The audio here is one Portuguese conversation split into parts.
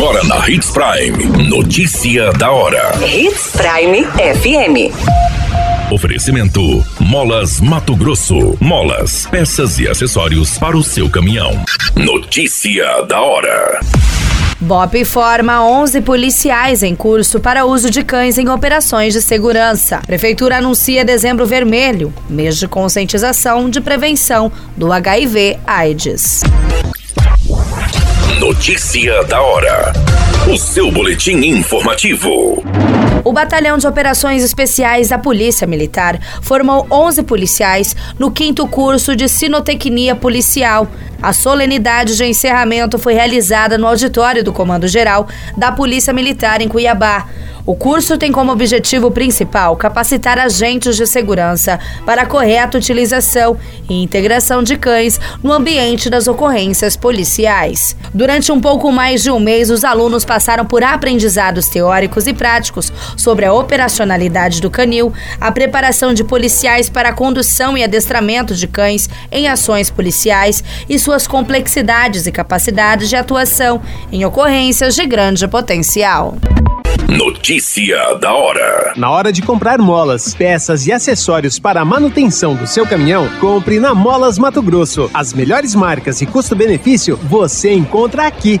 Agora na Hits Prime. Notícia da hora. Hits Prime FM. Oferecimento: Molas Mato Grosso. Molas, peças e acessórios para o seu caminhão. Notícia da hora. BOP forma 11 policiais em curso para uso de cães em operações de segurança. Prefeitura anuncia dezembro vermelho, mês de conscientização de prevenção do HIV/AIDS. Notícia da hora. O seu boletim informativo. O Batalhão de Operações Especiais da Polícia Militar formou 11 policiais no quinto curso de Sinotecnia Policial. A solenidade de encerramento foi realizada no auditório do Comando Geral da Polícia Militar em Cuiabá. O curso tem como objetivo principal capacitar agentes de segurança para a correta utilização e integração de cães no ambiente das ocorrências policiais. Durante um pouco mais de um mês, os alunos passaram por aprendizados teóricos e práticos sobre a operacionalidade do canil, a preparação de policiais para a condução e adestramento de cães em ações policiais e suas complexidades e capacidades de atuação em ocorrências de grande potencial. Notícia da hora. Na hora de comprar molas, peças e acessórios para a manutenção do seu caminhão, compre na Molas Mato Grosso. As melhores marcas e custo-benefício você encontra aqui.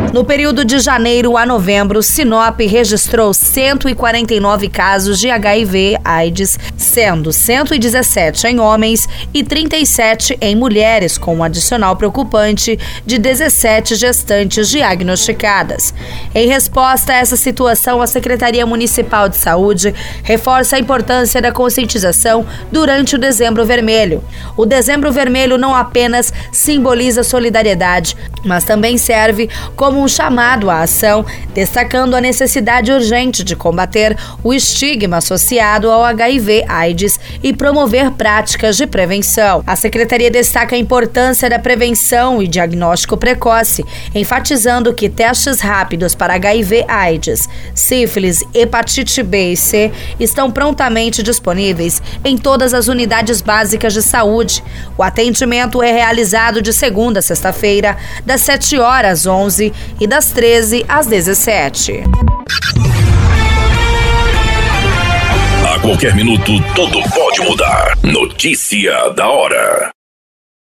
No período de janeiro a novembro, Sinop registrou 149 casos de HIV/AIDS, sendo 117 em homens e 37 em mulheres, com um adicional preocupante de 17 gestantes diagnosticadas. Em resposta a essa situação, a Secretaria Municipal de Saúde reforça a importância da conscientização durante o Dezembro Vermelho. O Dezembro Vermelho não apenas simboliza solidariedade, mas também serve como um chamado à ação, destacando a necessidade urgente de combater o estigma associado ao HIV/AIDS e promover práticas de prevenção. A secretaria destaca a importância da prevenção e diagnóstico precoce, enfatizando que testes rápidos para HIV/AIDS, sífilis, hepatite B e C estão prontamente disponíveis em todas as unidades básicas de saúde. O atendimento é realizado de segunda a sexta-feira, das 7 horas às 11 e das 13 às 17. A qualquer minuto, tudo pode mudar. Notícia da hora.